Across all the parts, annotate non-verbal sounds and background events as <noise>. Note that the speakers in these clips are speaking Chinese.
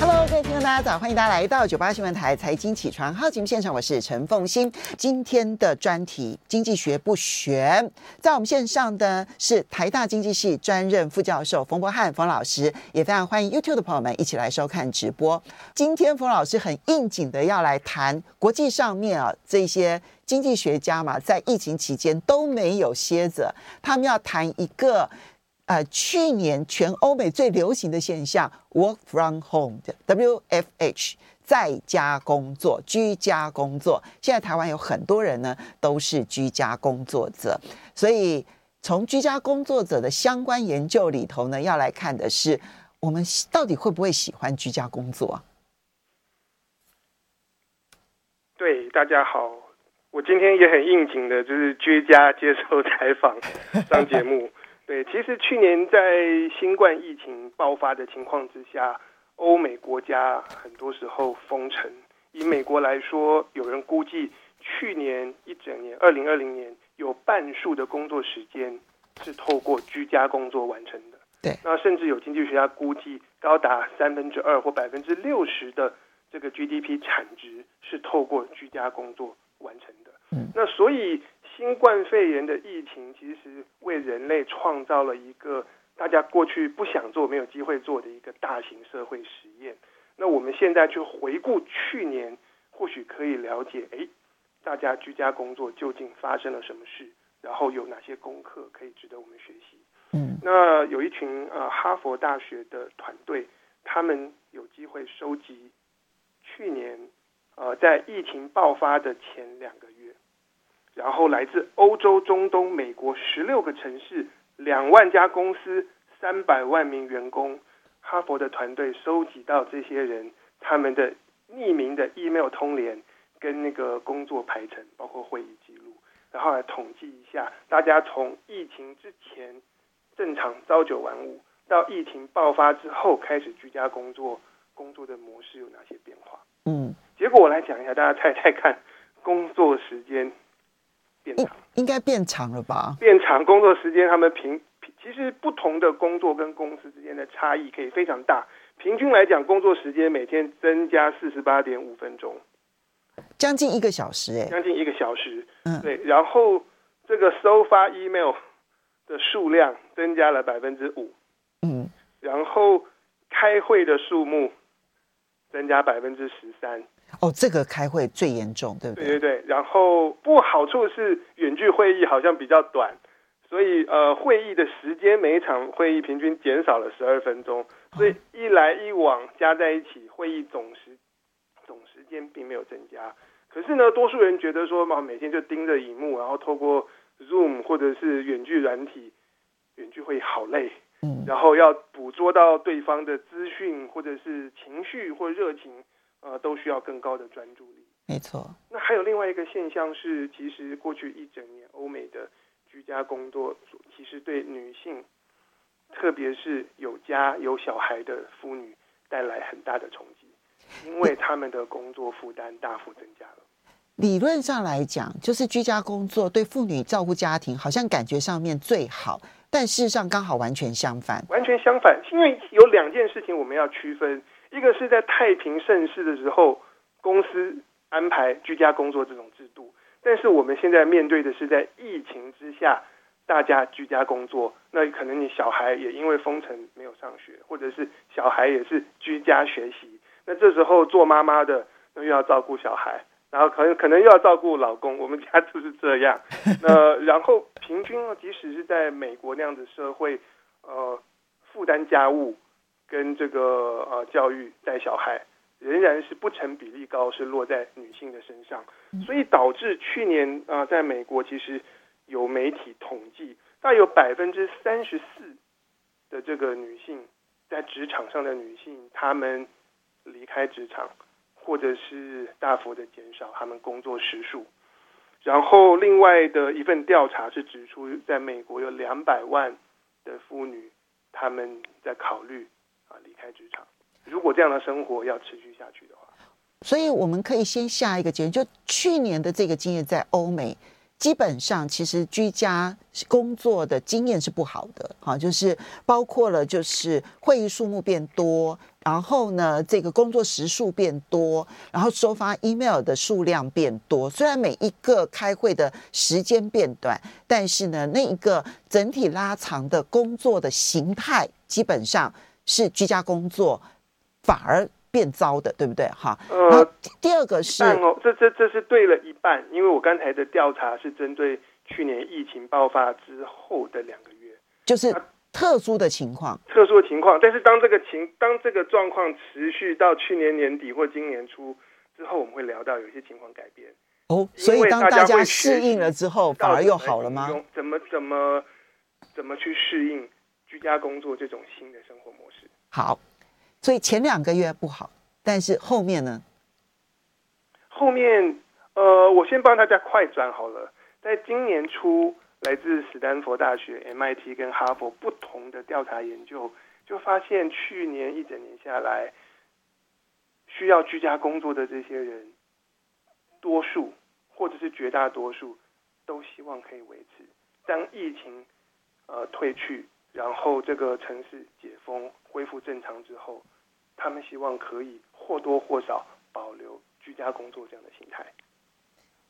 Hello，各位听众，大家早！欢迎大家来到九八新闻台财经起床号节目现场，我是陈凤欣。今天的专题：经济学不玄。在我们线上的是台大经济系专任副教授冯博翰冯老师，也非常欢迎 YouTube 的朋友们一起来收看直播。今天冯老师很应景的要来谈国际上面啊这些经济学家嘛，在疫情期间都没有歇着，他们要谈一个。呃，去年全欧美最流行的现象，work from home 的 WFH，在家工作、居家工作。现在台湾有很多人呢，都是居家工作者，所以从居家工作者的相关研究里头呢，要来看的是，我们到底会不会喜欢居家工作？对，大家好，我今天也很应景的，就是居家接受采访上节目。对，其实去年在新冠疫情爆发的情况之下，欧美国家很多时候封城。以美国来说，有人估计去年一整年，二零二零年有半数的工作时间是透过居家工作完成的。对，那甚至有经济学家估计，高达三分之二或百分之六十的这个 GDP 产值是透过居家工作完成的。嗯，那所以。新冠肺炎的疫情其实为人类创造了一个大家过去不想做、没有机会做的一个大型社会实验。那我们现在去回顾去年，或许可以了解，哎，大家居家工作究竟发生了什么事，然后有哪些功课可以值得我们学习。嗯，那有一群呃哈佛大学的团队，他们有机会收集去年呃在疫情爆发的前两个月。然后来自欧洲、中东、美国十六个城市，两万家公司，三百万名员工，哈佛的团队收集到这些人他们的匿名的 email 通联跟那个工作排程，包括会议记录，然后来统计一下大家从疫情之前正常朝九晚五到疫情爆发之后开始居家工作，工作的模式有哪些变化？嗯，结果我来讲一下，大家猜猜看，工作时间。应应该变长了吧？变长工作时间，他们平其实不同的工作跟公司之间的差异可以非常大。平均来讲，工作时间每天增加四十八点五分钟，将近一个小时哎，将近一个小时。嗯，对。然后这个收发 email 的数量增加了百分之五。嗯，然后开会的数目增加百分之十三。哦，这个开会最严重，对不对？对对对。然后不好处是远距会议好像比较短，所以呃，会议的时间每一场会议平均减少了十二分钟，所以一来一往加在一起，会议总时总时间并没有增加。可是呢，多数人觉得说嘛，每天就盯着荧幕，然后透过 Zoom 或者是远距软体，远距会议好累，嗯，然后要捕捉到对方的资讯或者是情绪或热情。呃，都需要更高的专注力。没错。那还有另外一个现象是，其实过去一整年，欧美的居家工作，其实对女性，特别是有家有小孩的妇女，带来很大的冲击，因为他们的工作负担大幅增加了。<laughs> 理论上来讲，就是居家工作对妇女照顾家庭，好像感觉上面最好，但事实上刚好完全相反。完全相反，因为有两件事情我们要区分。一个是在太平盛世的时候，公司安排居家工作这种制度，但是我们现在面对的是在疫情之下，大家居家工作，那可能你小孩也因为封城没有上学，或者是小孩也是居家学习，那这时候做妈妈的那又要照顾小孩，然后可能可能又要照顾老公，我们家就是这样。那然后平均即使是在美国那样的社会，呃，负担家务。跟这个呃教育带小孩仍然是不成比例高，是落在女性的身上，所以导致去年啊，在美国其实有媒体统计，大有百分之三十四的这个女性在职场上的女性，她们离开职场，或者是大幅的减少她们工作时数。然后另外的一份调查是指出，在美国有两百万的妇女，她们在考虑啊离开职场。如果这样的生活要持续下去的话，所以我们可以先下一个结论，就去年的这个经验，在欧美基本上其实居家工作的经验是不好的，哈，就是包括了就是会议数目变多，然后呢这个工作时数变多，然后收发 email 的数量变多。虽然每一个开会的时间变短，但是呢那一个整体拉长的工作的形态，基本上是居家工作。反而变糟的，对不对？哈，呃，第二个是哦，这这这是对了一半，因为我刚才的调查是针对去年疫情爆发之后的两个月，就是特殊的情况，特殊的情况。但是当这个情，当这个状况持续到去年年底或今年初之后，我们会聊到有些情况改变哦。所以当大家适应了之后，反而又好了吗？怎么怎么怎么去适应居家工作这种新的生活模式？好。所以前两个月不好，但是后面呢？后面，呃，我先帮大家快转好了。在今年初，来自史丹佛大学、MIT 跟哈佛不同的调查研究，就发现去年一整年下来，需要居家工作的这些人，多数或者是绝大多数，都希望可以维持。当疫情呃退去。然后这个城市解封恢复正常之后，他们希望可以或多或少保留居家工作这样的心态。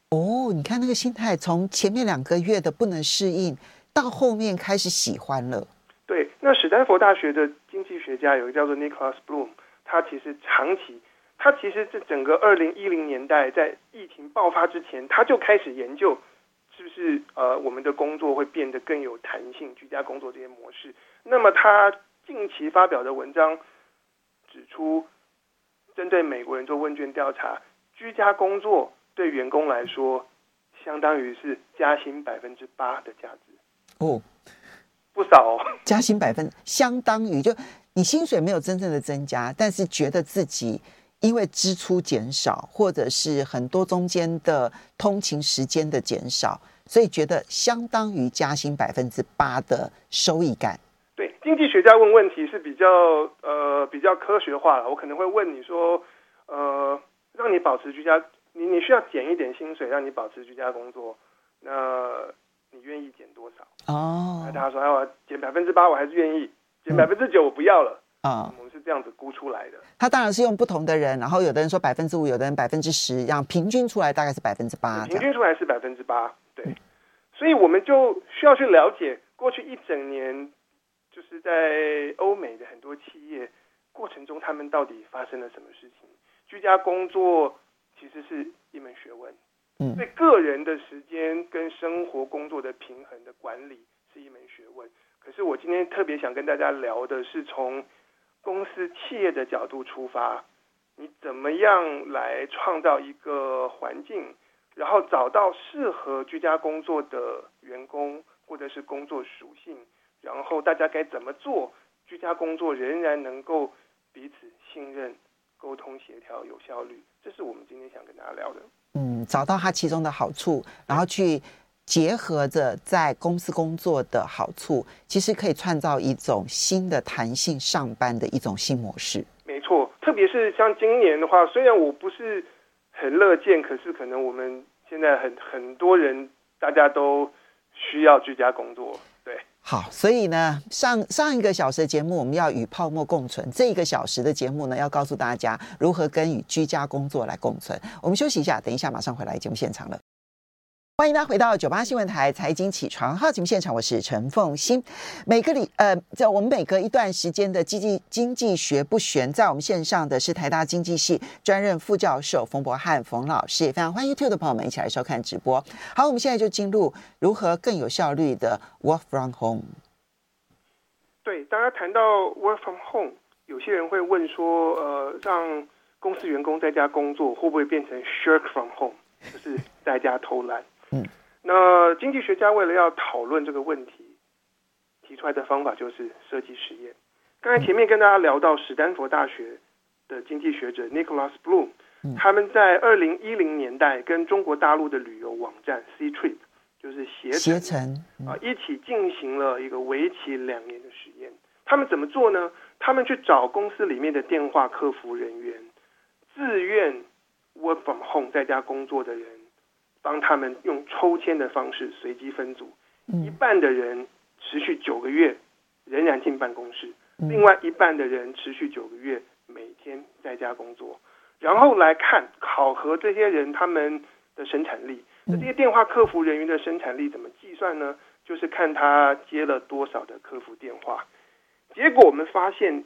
哦，你看那个心态，从前面两个月的不能适应，到后面开始喜欢了。对，那史丹佛大学的经济学家有一个叫做 Nicholas Bloom，他其实长期，他其实这整个二零一零年代在疫情爆发之前，他就开始研究。是不是呃，我们的工作会变得更有弹性？居家工作这些模式。那么他近期发表的文章指出，针对美国人做问卷调查，居家工作对员工来说，相当于是加薪百分之八的价值。哦，不少哦。加薪百分，相当于就你薪水没有真正的增加，但是觉得自己。因为支出减少，或者是很多中间的通勤时间的减少，所以觉得相当于加薪百分之八的收益感。对，经济学家问问题是比较呃比较科学化了。我可能会问你说，呃，让你保持居家，你你需要减一点薪水，让你保持居家工作，那你愿意减多少？哦，那他说，哎，我减百分之八，我还是愿意减百分之九，我不要了。啊、嗯，我们是这样子估出来的。他当然是用不同的人，然后有的人说百分之五，有的人百分之十，这样平均出来大概是百分之八。平均出来是百分之八，对。所以我们就需要去了解过去一整年，就是在欧美的很多企业过程中，他们到底发生了什么事情？居家工作其实是一门学问，嗯，对个人的时间跟生活工作的平衡的管理是一门学问。可是我今天特别想跟大家聊的是从。公司企业的角度出发，你怎么样来创造一个环境，然后找到适合居家工作的员工或者是工作属性，然后大家该怎么做，居家工作仍然能够彼此信任、沟通协调、有效率，这是我们今天想跟大家聊的。嗯，找到它其中的好处，然后去。结合着在公司工作的好处，其实可以创造一种新的弹性上班的一种新模式。没错，特别是像今年的话，虽然我不是很乐见，可是可能我们现在很很多人大家都需要居家工作。对，好，所以呢，上上一个小时的节目我们要与泡沫共存，这一个小时的节目呢，要告诉大家如何跟与居家工作来共存。我们休息一下，等一下马上回来节目现场了。欢迎大家回到九八新闻台财经起床号节目现场，我是陈凤欣。每个礼呃，在我们每隔一段时间的经济经济学不悬，在我们线上的是台大经济系专任副教授冯博翰冯老师，也非常欢迎 YouTube 的朋友们一起来收看直播。好，我们现在就进入如何更有效率的 Work from Home。对，大家谈到 Work from Home，有些人会问说，呃，让公司员工在家工作会不会变成 shirk from home，就是在家偷懒？嗯，那经济学家为了要讨论这个问题，提出来的方法就是设计实验。刚才前面跟大家聊到史丹佛大学的经济学者 Nicholas Bloom，他们在二零一零年代跟中国大陆的旅游网站 Ctrip，就是携程啊一起进行了一个为期两年的实验。他们怎么做呢？他们去找公司里面的电话客服人员，自愿 work from home 在家工作的人，帮他们用抽签的方式随机分组，一半的人持续九个月仍然进办公室，另外一半的人持续九个月每天在家工作，然后来看考核这些人他们的生产力。那这些电话客服人员的生产力怎么计算呢？就是看他接了多少的客服电话。结果我们发现，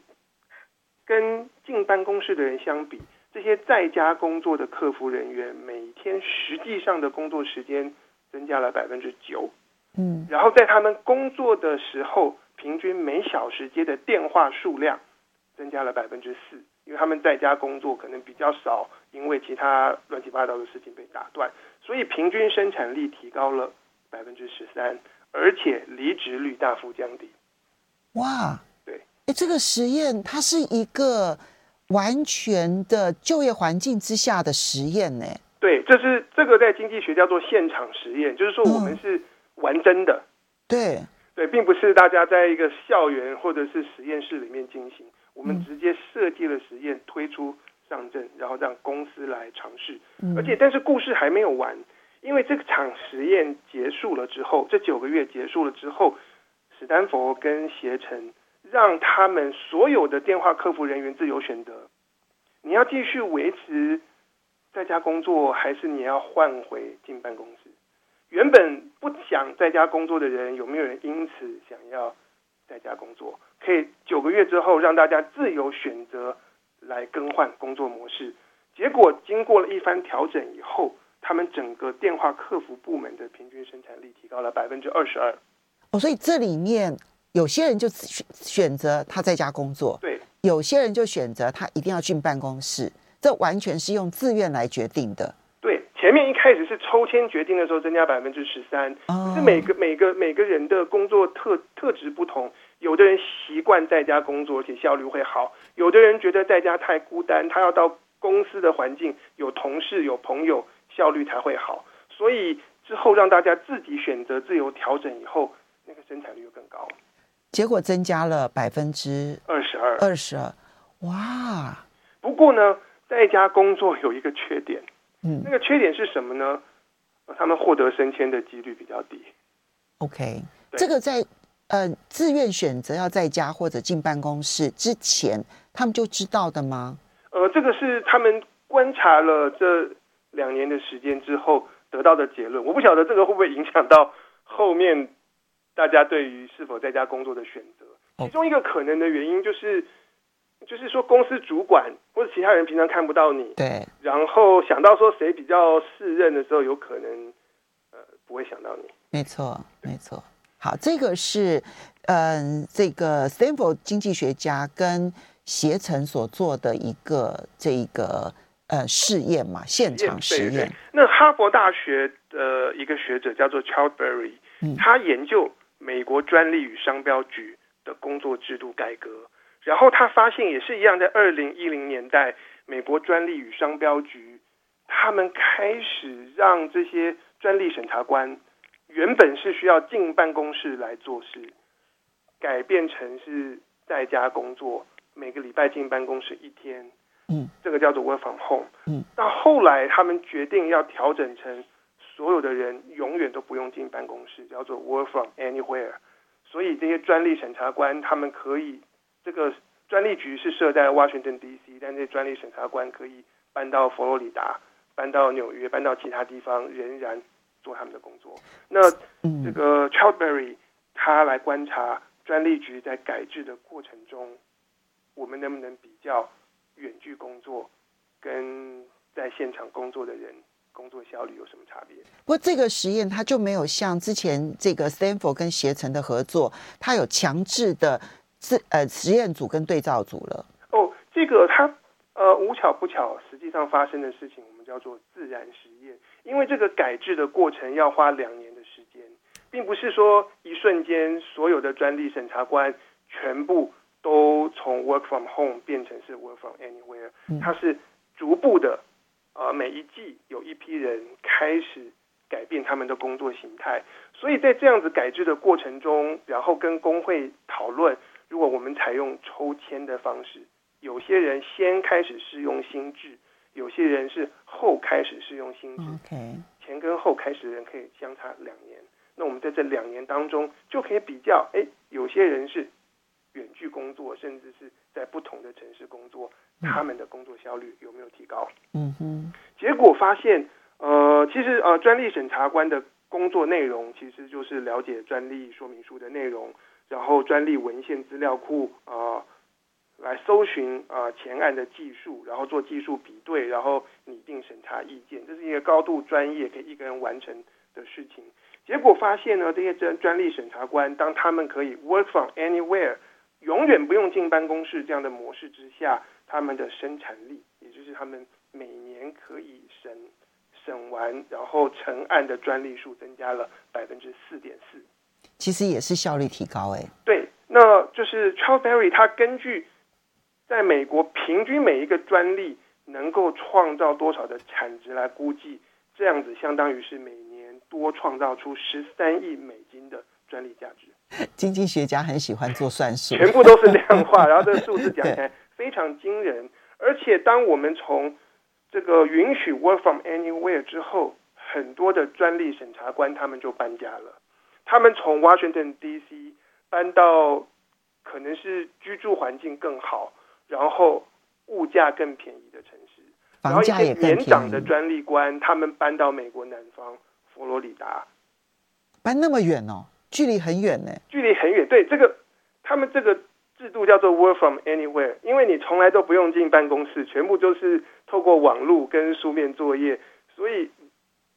跟进办公室的人相比，这些在家工作的客服人员每天实际上的工作时间增加了百分之九。嗯，然后在他们工作的时候，平均每小时接的电话数量增加了百分之四，因为他们在家工作可能比较少，因为其他乱七八糟的事情被打断，所以平均生产力提高了百分之十三，而且离职率大幅降低。哇！对哎，这个实验它是一个完全的就业环境之下的实验呢。对，这是这个在经济学叫做现场实验，就是说我们是玩真的。嗯、对对，并不是大家在一个校园或者是实验室里面进行，我们直接设计了实验推出上阵，然后让公司来尝试。嗯、而且，但是故事还没有完，因为这场实验结束了之后，这九个月结束了之后，史丹佛跟携程。让他们所有的电话客服人员自由选择，你要继续维持在家工作，还是你要换回进办公室？原本不想在家工作的人，有没有人因此想要在家工作？可以九个月之后让大家自由选择来更换工作模式。结果经过了一番调整以后，他们整个电话客服部门的平均生产力提高了百分之二十二。哦，所以这里面。有些人就选选择他在家工作，对；有些人就选择他一定要进办公室，这完全是用自愿来决定的。对，前面一开始是抽签决定的时候增加百分之十三，是每个每个每个人的工作特特质不同，有的人习惯在家工作，而且效率会好；有的人觉得在家太孤单，他要到公司的环境有同事有朋友，效率才会好。所以之后让大家自己选择自由调整以后，那个生产率就更高。结果增加了百分之二十二，二十二，哇！不过呢，在家工作有一个缺点，嗯，那个缺点是什么呢？他们获得升迁的几率比较低。OK，对这个在呃自愿选择要在家或者进办公室之前，他们就知道的吗？呃，这个是他们观察了这两年的时间之后得到的结论。我不晓得这个会不会影响到后面。大家对于是否在家工作的选择，其中一个可能的原因就是，就是说公司主管或者其他人平常看不到你，对，然后想到说谁比较适任的时候，有可能呃不会想到你。没错，没错。好，这个是嗯、呃，这个 Stanford 经济学家跟携程所做的一个这个呃试验嘛，现场实验。那哈佛大学的一个学者叫做 Childberry，他研究。美国专利与商标局的工作制度改革，然后他发现也是一样，在二零一零年代，美国专利与商标局他们开始让这些专利审查官原本是需要进办公室来做事，改变成是在家工作，每个礼拜进办公室一天，嗯，这个叫做 work from home，嗯，到后来他们决定要调整成。所有的人永远都不用进办公室，叫做 work from anywhere。所以这些专利审查官他们可以，这个专利局是设在 Washington D.C.，但这些专利审查官可以搬到佛罗里达、搬到纽约、搬到其他地方，仍然做他们的工作。那这个 Childberry 他来观察专利局在改制的过程中，我们能不能比较远距工作跟在现场工作的人？工作效率有什么差别？不过这个实验它就没有像之前这个 Stanford 跟携程的合作，它有强制的自呃实验组跟对照组了。哦，这个它呃，无巧不巧，实际上发生的事情，我们叫做自然实验。因为这个改制的过程要花两年的时间，并不是说一瞬间所有的专利审查官全部都从 work from home 变成是 work from anywhere，它是逐步的，呃，每一季有一批人开始改变他们的工作形态。所以在这样子改制的过程中，然后跟工会讨论，如果我们采用抽签的方式。有些人先开始试用新制，有些人是后开始试用新制。前跟后开始的人可以相差两年。那我们在这两年当中就可以比较，哎，有些人是远距工作，甚至是在不同的城市工作，他们的工作效率有没有提高？嗯哼。结果发现，呃，其实呃，专利审查官的工作内容其实就是了解专利说明书的内容，然后专利文献资料库啊。呃来搜寻啊、呃、前案的技术，然后做技术比对，然后拟定审查意见，这是一个高度专业可以一个人完成的事情。结果发现呢，这些专专利审查官，当他们可以 work from anywhere，永远不用进办公室这样的模式之下，他们的生产力，也就是他们每年可以审审完然后成案的专利数增加了百分之四点四。其实也是效率提高哎。对，那就是 Charles Berry 他根据。在美国，平均每一个专利能够创造多少的产值来估计，这样子相当于是每年多创造出十三亿美金的专利价值。<laughs> 经济学家很喜欢做算术，全部都是量化，然后这个数字讲起来非常惊人。而且，当我们从这个允许 work from anywhere 之后，很多的专利审查官他们就搬家了，他们从 Washington D.C. 搬到可能是居住环境更好。然后物价更便宜的城市，房价也更便宜。年长的专利官，他们搬到美国南方佛罗里达，搬那么远哦，距离很远呢。距离很远，对这个，他们这个制度叫做 Work from Anywhere，因为你从来都不用进办公室，全部都是透过网络跟书面作业，所以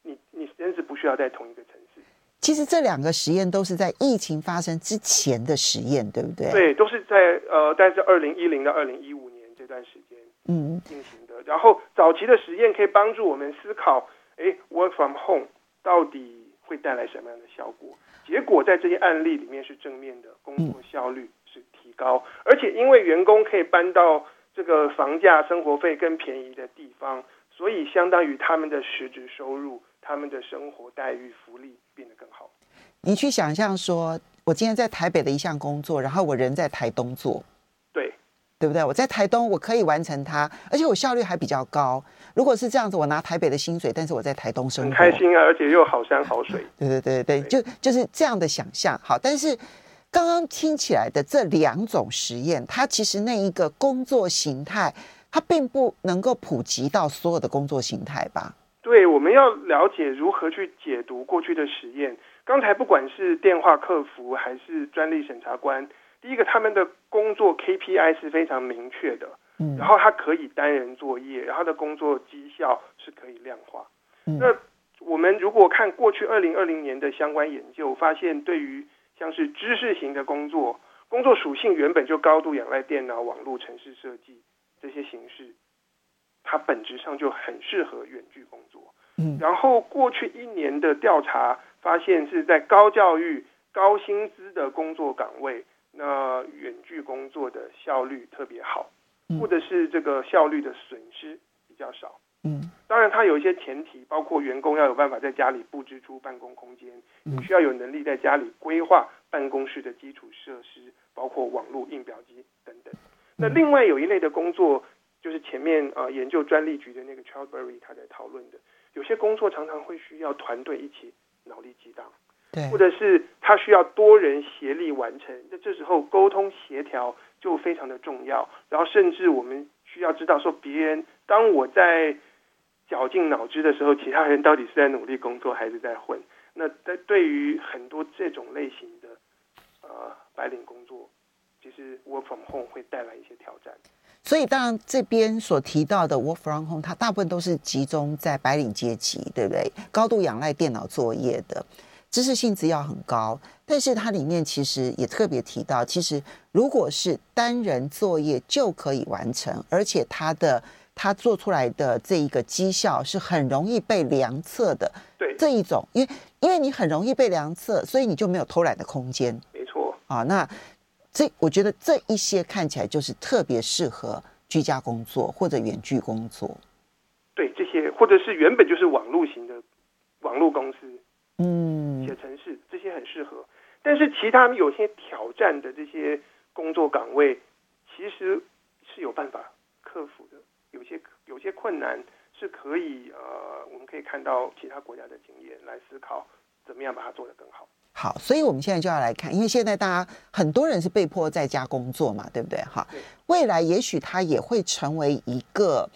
你你真是不需要在同一个城市。其实这两个实验都是在疫情发生之前的实验，对不对？对，都是在呃，但是二零一零到二零一五年这段时间，嗯，进行的。然后早期的实验可以帮助我们思考，哎，work from home 到底会带来什么样的效果？结果在这些案例里面是正面的，工作效率是提高，而且因为员工可以搬到这个房价、生活费更便宜的地方，所以相当于他们的实质收入。他们的生活待遇、福利变得更好。你去想象说，我今天在台北的一项工作，然后我人在台东做，对，不对？我在台东，我可以完成它，而且我效率还比较高。如果是这样子，我拿台北的薪水，但是我在台东生活，很开心啊，而且又好山好水。对对对对，对，就就是这样的想象。好，但是刚刚听起来的这两种实验，它其实那一个工作形态，它并不能够普及到所有的工作形态吧？对，我们要了解如何去解读过去的实验。刚才不管是电话客服还是专利审查官，第一个他们的工作 KPI 是非常明确的，嗯，然后他可以单人作业，然后他的工作绩效是可以量化。嗯，那我们如果看过去二零二零年的相关研究，发现对于像是知识型的工作，工作属性原本就高度仰赖电脑、网络、城市设计这些形式。它本质上就很适合远距工作。嗯，然后过去一年的调查发现，是在高教育、高薪资的工作岗位，那远距工作的效率特别好，或者是这个效率的损失比较少。嗯，当然它有一些前提，包括员工要有办法在家里布置出办公空间，你需要有能力在家里规划办公室的基础设施，包括网络、印表机等等。那另外有一类的工作。就是前面呃研究专利局的那个 Charles Berry 他在讨论的，有些工作常常会需要团队一起脑力激荡，对，或者是他需要多人协力完成，那这时候沟通协调就非常的重要。然后甚至我们需要知道说，别人当我在绞尽脑汁的时候，其他人到底是在努力工作还是在混？那在对于很多这种类型的呃白领工作，其实 Work from Home 会带来一些挑战。所以，当然这边所提到的 work from home，它大部分都是集中在白领阶级，对不对？高度仰赖电脑作业的知识性质要很高，但是它里面其实也特别提到，其实如果是单人作业就可以完成，而且它的它做出来的这一个绩效是很容易被量测的。对，这一种，因为因为你很容易被量测，所以你就没有偷懒的空间。没错。啊，那这我觉得这一些看起来就是特别适合居家工作或者远距工作。对，这些或者是原本就是网络型的网络公司，嗯，写程式这些很适合。但是其他有些挑战的这些工作岗位，其实是有办法克服的。有些有些困难是可以呃，我们可以看到其他国家的经验来思考，怎么样把它做得更好。好，所以我们现在就要来看，因为现在大家很多人是被迫在家工作嘛，对不对？哈，未来也许它也会成为一个。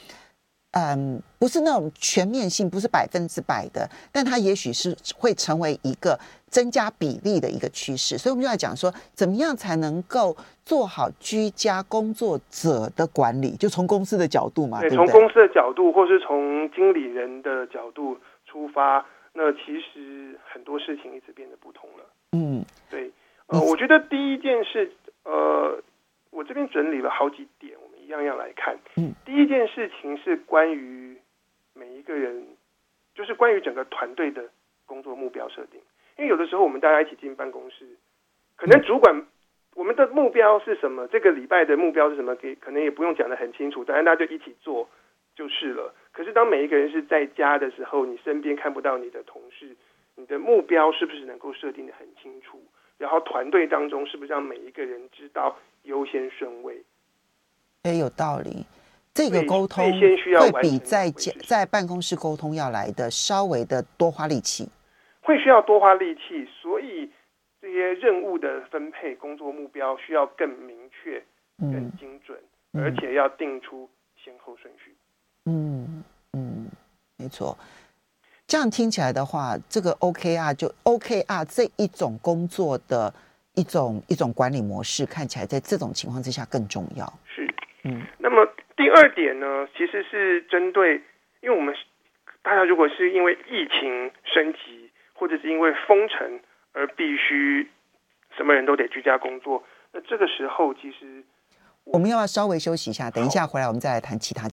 嗯，不是那种全面性，不是百分之百的，但它也许是会成为一个增加比例的一个趋势。所以，我们就要讲说，怎么样才能够做好居家工作者的管理？就从公司的角度嘛，对，对，从公司的角度，或是从经理人的角度出发，那其实很多事情一直变得不同了。嗯，对，呃，我觉得第一件事，呃，我这边整理了好几点。一样样来看，嗯，第一件事情是关于每一个人，就是关于整个团队的工作目标设定。因为有的时候我们大家一起进办公室，可能主管我们的目标是什么，这个礼拜的目标是什么，给可能也不用讲的很清楚，但是大家就一起做就是了。可是当每一个人是在家的时候，你身边看不到你的同事，你的目标是不是能够设定的很清楚？然后团队当中是不是让每一个人知道优先顺位？也有道理，这个沟通会比在家在办公室沟通要来的稍微的多花力气，会需要多花力气，所以这些任务的分配、工作目标需要更明确、更精准，嗯、而且要定出先后顺序。嗯嗯，没错。这样听起来的话，这个 OKR 就 OKR 这一种工作的一种一种管理模式，看起来在这种情况之下更重要。那么第二点呢，其实是针对，因为我们大家如果是因为疫情升级，或者是因为封城而必须什么人都得居家工作，那这个时候其实我们要不要稍微休息一下，等一下回来我们再来谈其他。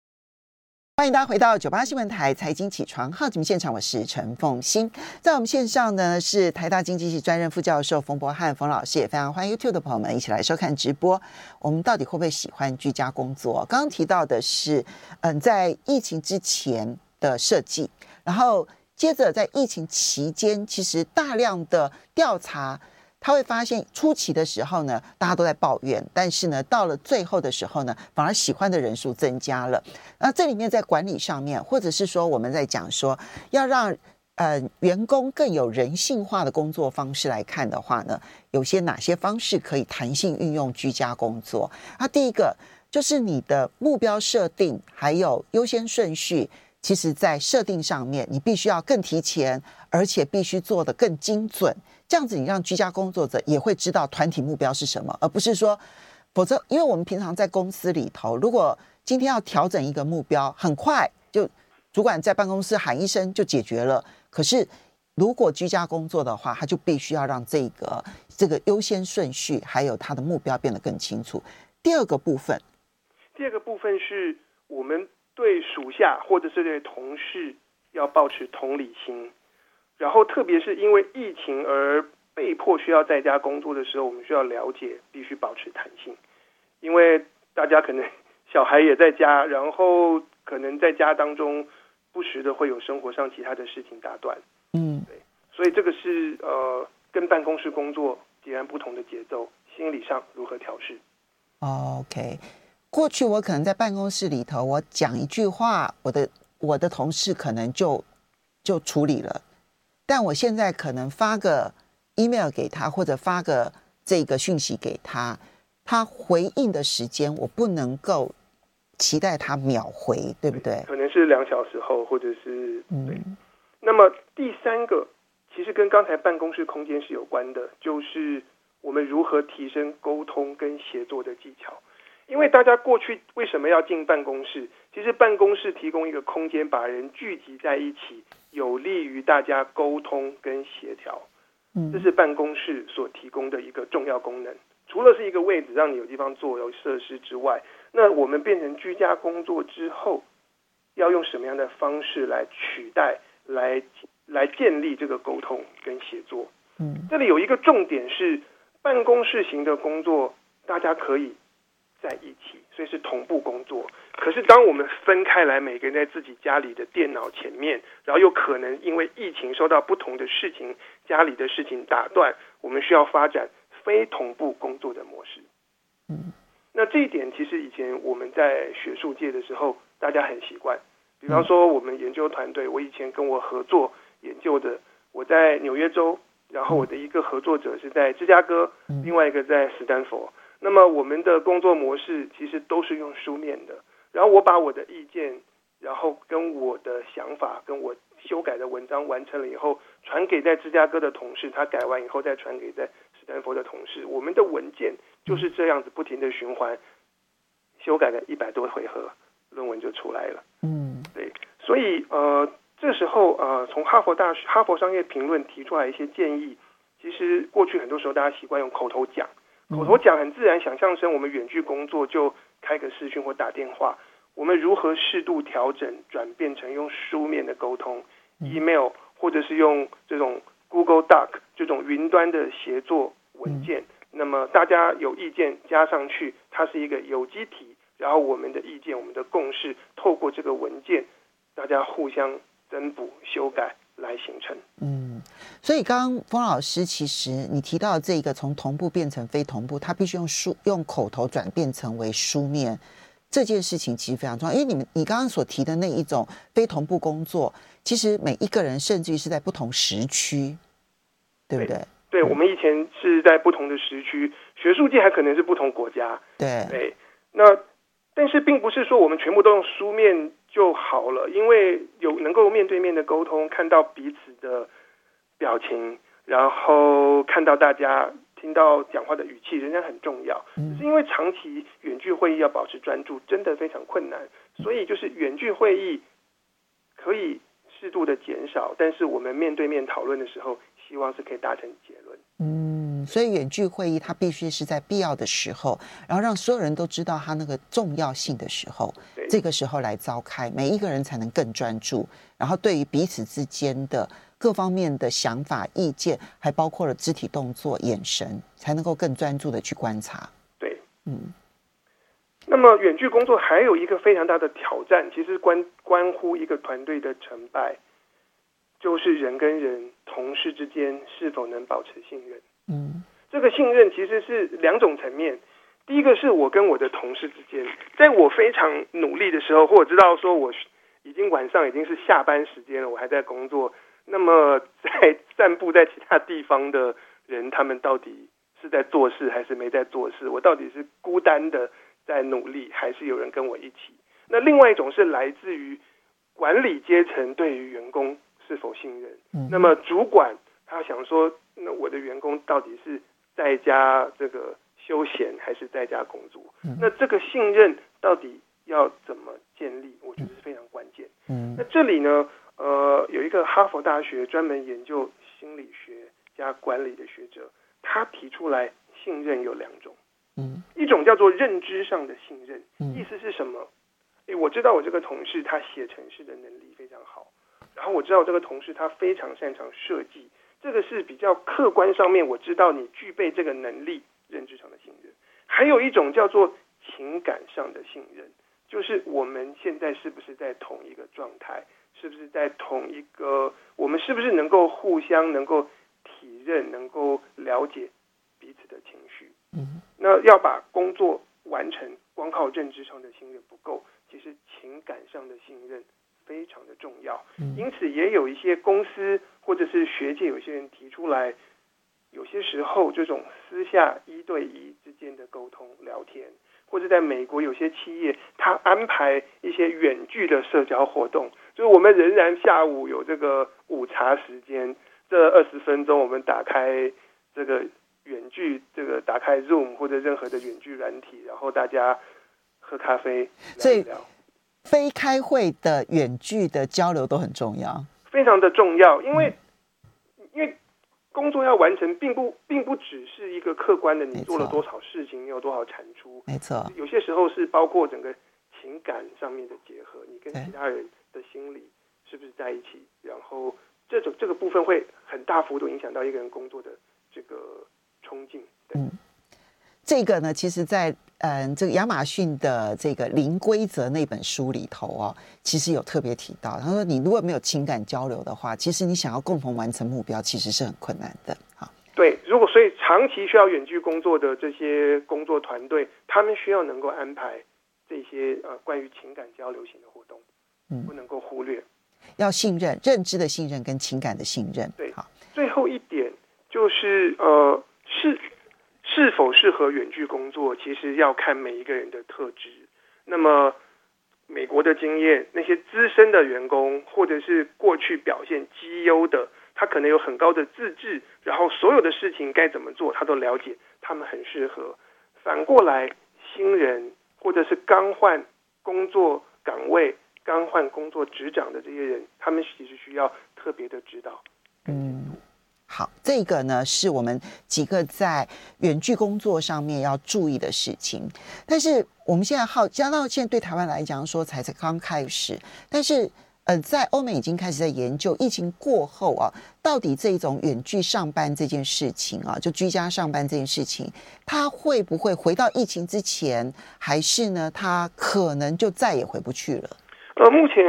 欢迎大家回到九八新闻台财经起床号节目现场，我是陈凤欣。在我们线上呢是台大经济系专任副教授冯博翰冯老师，也非常欢迎 YouTube 的朋友们一起来收看直播。我们到底会不会喜欢居家工作？刚刚提到的是，嗯，在疫情之前的设计，然后接着在疫情期间，其实大量的调查。他会发现初期的时候呢，大家都在抱怨，但是呢，到了最后的时候呢，反而喜欢的人数增加了。那这里面在管理上面，或者是说我们在讲说要让呃员工更有人性化的工作方式来看的话呢，有些哪些方式可以弹性运用居家工作？那第一个就是你的目标设定还有优先顺序，其实在设定上面你必须要更提前，而且必须做得更精准。这样子，你让居家工作者也会知道团体目标是什么，而不是说，否则，因为我们平常在公司里头，如果今天要调整一个目标，很快就主管在办公室喊一声就解决了。可是，如果居家工作的话，他就必须要让这个这个优先顺序还有他的目标变得更清楚。第二个部分，第二个部分是我们对属下或者是对同事要保持同理心。然后，特别是因为疫情而被迫需要在家工作的时候，我们需要了解，必须保持弹性，因为大家可能小孩也在家，然后可能在家当中不时的会有生活上其他的事情打断。嗯，对，所以这个是呃跟办公室工作截然不同的节奏，心理上如何调试？OK，过去我可能在办公室里头，我讲一句话，我的我的同事可能就就处理了。但我现在可能发个 email 给他，或者发个这个讯息给他，他回应的时间我不能够期待他秒回，对不对？可能是两小时后，或者是对。嗯。那么第三个，其实跟刚才办公室空间是有关的，就是我们如何提升沟通跟协作的技巧。因为大家过去为什么要进办公室？其实办公室提供一个空间，把人聚集在一起，有利于大家沟通跟协调。这是办公室所提供的一个重要功能。除了是一个位置让你有地方坐、有设施之外，那我们变成居家工作之后，要用什么样的方式来取代、来来建立这个沟通跟协作？嗯，这里有一个重点是，办公室型的工作，大家可以在一起，所以是同步工作。可是当我们分开来，每个人在自己家里的电脑前面，然后又可能因为疫情受到不同的事情，家里的事情打断，我们需要发展。非同步工作的模式，嗯，那这一点其实以前我们在学术界的时候，大家很习惯。比方说，我们研究团队，我以前跟我合作研究的，我在纽约州，然后我的一个合作者是在芝加哥，另外一个在斯丹佛。那么我们的工作模式其实都是用书面的，然后我把我的意见，然后跟我的想法，跟我修改的文章完成了以后，传给在芝加哥的同事，他改完以后再传给在。斯坦福的同事，我们的文件就是这样子不停的循环，修改了一百多回合，论文就出来了。嗯，对，所以呃，这时候呃，从哈佛大学、哈佛商业评论提出来一些建议，其实过去很多时候大家习惯用口头讲，口头讲很自然，想象成我们远距工作就开个视讯或打电话，我们如何适度调整，转变成用书面的沟通，email 或者是用这种。Google Doc 这种云端的协作文件，嗯，那么大家有意见加上去，它是一个有机体，然后我们的意见、我们的共识，透过这个文件，大家互相增补、修改来形成。嗯，所以刚刚蜂老师，其实你提到这个从同步变成非同步，他必须用书用口头转变成为书面，这件事情其实非常重要。因为你们你刚刚所提的那一种非同步工作，其实每一个人甚至于是在不同时区。对不对？对，我们以前是在不同的时区，学术界还可能是不同国家。对对，那但是并不是说我们全部都用书面就好了，因为有能够面对面的沟通，看到彼此的表情，然后看到大家听到讲话的语气，仍然很重要。只是因为长期远距会议要保持专注，真的非常困难，所以就是远距会议可以适度的减少，但是我们面对面讨论的时候。希望是可以达成结论。嗯，所以远距会议它必须是在必要的时候，然后让所有人都知道它那个重要性的时候，这个时候来召开，每一个人才能更专注。然后对于彼此之间的各方面的想法、意见，还包括了肢体动作、眼神，才能够更专注的去观察。对，嗯。那么远距工作还有一个非常大的挑战，其实关关乎一个团队的成败。就是人跟人、同事之间是否能保持信任？嗯，这个信任其实是两种层面。第一个是我跟我的同事之间，在我非常努力的时候，或者知道说我已经晚上已经是下班时间了，我还在工作。那么 <laughs> 在散步在其他地方的人，他们到底是在做事还是没在做事？我到底是孤单的在努力，还是有人跟我一起？那另外一种是来自于管理阶层对于员工。是否信任？那么主管他想说，那我的员工到底是在家这个休闲还是在家工作？那这个信任到底要怎么建立？我觉得是非常关键。嗯，那这里呢，呃，有一个哈佛大学专门研究心理学加管理的学者，他提出来信任有两种。嗯，一种叫做认知上的信任，意思是什么？诶，我知道我这个同事他写程式的能力非常好。然后我知道这个同事他非常擅长设计，这个是比较客观上面我知道你具备这个能力，认知上的信任。还有一种叫做情感上的信任，就是我们现在是不是在同一个状态，是不是在同一个，我们是不是能够互相能够体认，能够了解彼此的情绪。嗯，那要把工作完成，光靠认知上的信任不够，其实情感上的信任。非常的重要，因此也有一些公司或者是学界有些人提出来，有些时候这种私下一对一之间的沟通聊天，或者在美国有些企业，他安排一些远距的社交活动，就是我们仍然下午有这个午茶时间，这二十分钟我们打开这个远距，这个打开 Zoom 或者任何的远距软体，然后大家喝咖啡聊一聊。非开会的远距的交流都很重要，非常的重要，因为、嗯、因为工作要完成，并不并不只是一个客观的你做了多少事情，你有多少产出。没错，有些时候是包括整个情感上面的结合，你跟其他人的心理是不是在一起，然后这种这个部分会很大幅度影响到一个人工作的这个冲劲。嗯，这个呢，其实在，在嗯这个亚马逊的这个零规则那本书里头哦，其实有特别提到，他说你如果没有情感交流的话，其实你想要共同完成目标，其实是很困难的。哈，对，如果所以长期需要远距工作的这些工作团队，他们需要能够安排这些呃关于情感交流型的活动，嗯，不能够忽略，要信任、认知的信任跟情感的信任。对，好，最后一点就是呃。是是否适合远距工作，其实要看每一个人的特质。那么，美国的经验，那些资深的员工，或者是过去表现绩优的，他可能有很高的自制，然后所有的事情该怎么做，他都了解，他们很适合。反过来，新人或者是刚换工作岗位、刚换工作职掌的这些人，他们其实需要特别的指导。嗯。好，这个呢是我们几个在远距工作上面要注意的事情。但是我们现在好，加到现在对台湾来讲说才才刚开始，但是呃，在欧美已经开始在研究疫情过后啊，到底这种远距上班这件事情啊，就居家上班这件事情，它会不会回到疫情之前，还是呢，它可能就再也回不去了？呃，目前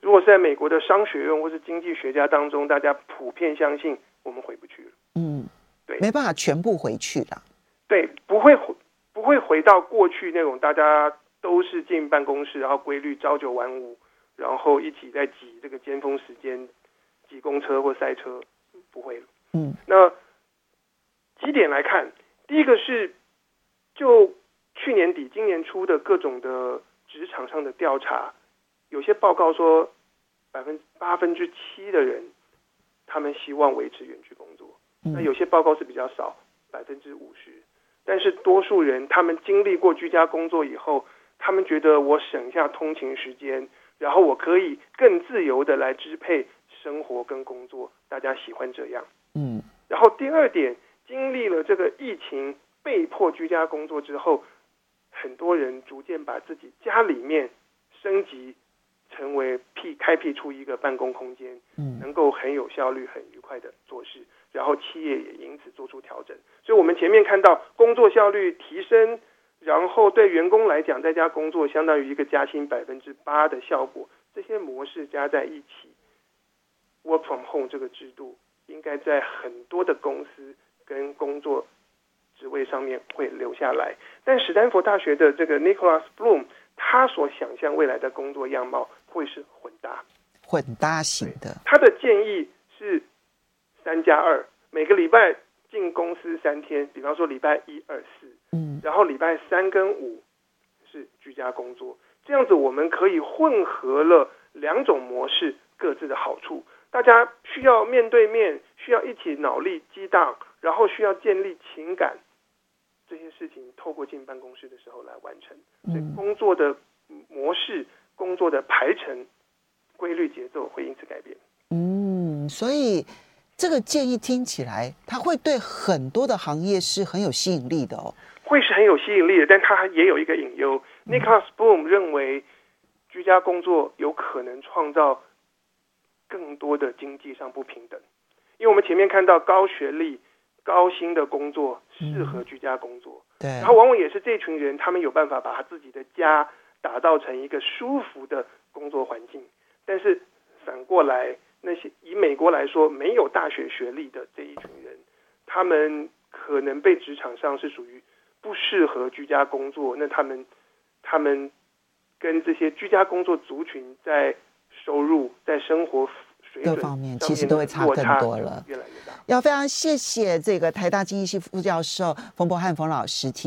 如果是在美国的商学院或是经济学家当中，大家普遍相信。我们回不去了，嗯，对，没办法全部回去了，对，不会回，不会回到过去那种大家都是进办公室，然后规律朝九晚五，然后一起在挤这个尖峰时间挤公车或塞车，不会了，嗯，那几点来看，第一个是就去年底今年初的各种的职场上的调查，有些报告说百分八分之七的人。他们希望维持远距工作，那有些报告是比较少，百分之五十，但是多数人他们经历过居家工作以后，他们觉得我省下通勤时间，然后我可以更自由的来支配生活跟工作，大家喜欢这样。嗯，然后第二点，经历了这个疫情被迫居家工作之后，很多人逐渐把自己家里面升级。成为辟开辟出一个办公空间，能够很有效率、很愉快的做事，然后企业也因此做出调整。所以，我们前面看到工作效率提升，然后对员工来讲，在家工作相当于一个加薪百分之八的效果。这些模式加在一起，Work from home 这个制度应该在很多的公司跟工作职位上面会留下来。但史丹佛大学的这个 Nicholas Bloom，他所想象未来的工作样貌。会是混搭，混搭型的。他的建议是三加二，每个礼拜进公司三天，比方说礼拜一、二、四，嗯，然后礼拜三跟五是居家工作。这样子我们可以混合了两种模式各自的好处。大家需要面对面，需要一起脑力激荡，然后需要建立情感，这些事情透过进办公室的时候来完成。所以工作的模式。工作的排程规律节奏会因此改变。嗯，所以这个建议听起来，它会对很多的行业是很有吸引力的哦。会是很有吸引力的，但它也有一个隐忧。嗯、Nicholas Bloom 认为，居家工作有可能创造更多的经济上不平等，因为我们前面看到高学历、高薪的工作适合居家工作，嗯、对，然后往往也是这群人，他们有办法把他自己的家。打造成一个舒服的工作环境，但是反过来，那些以美国来说没有大学学历的这一群人，他们可能被职场上是属于不适合居家工作。那他们，他们跟这些居家工作族群在收入、在生活水各方面，其实都会差更多了，越来越大。要非常谢谢这个台大经济系副教授冯博翰冯老师提。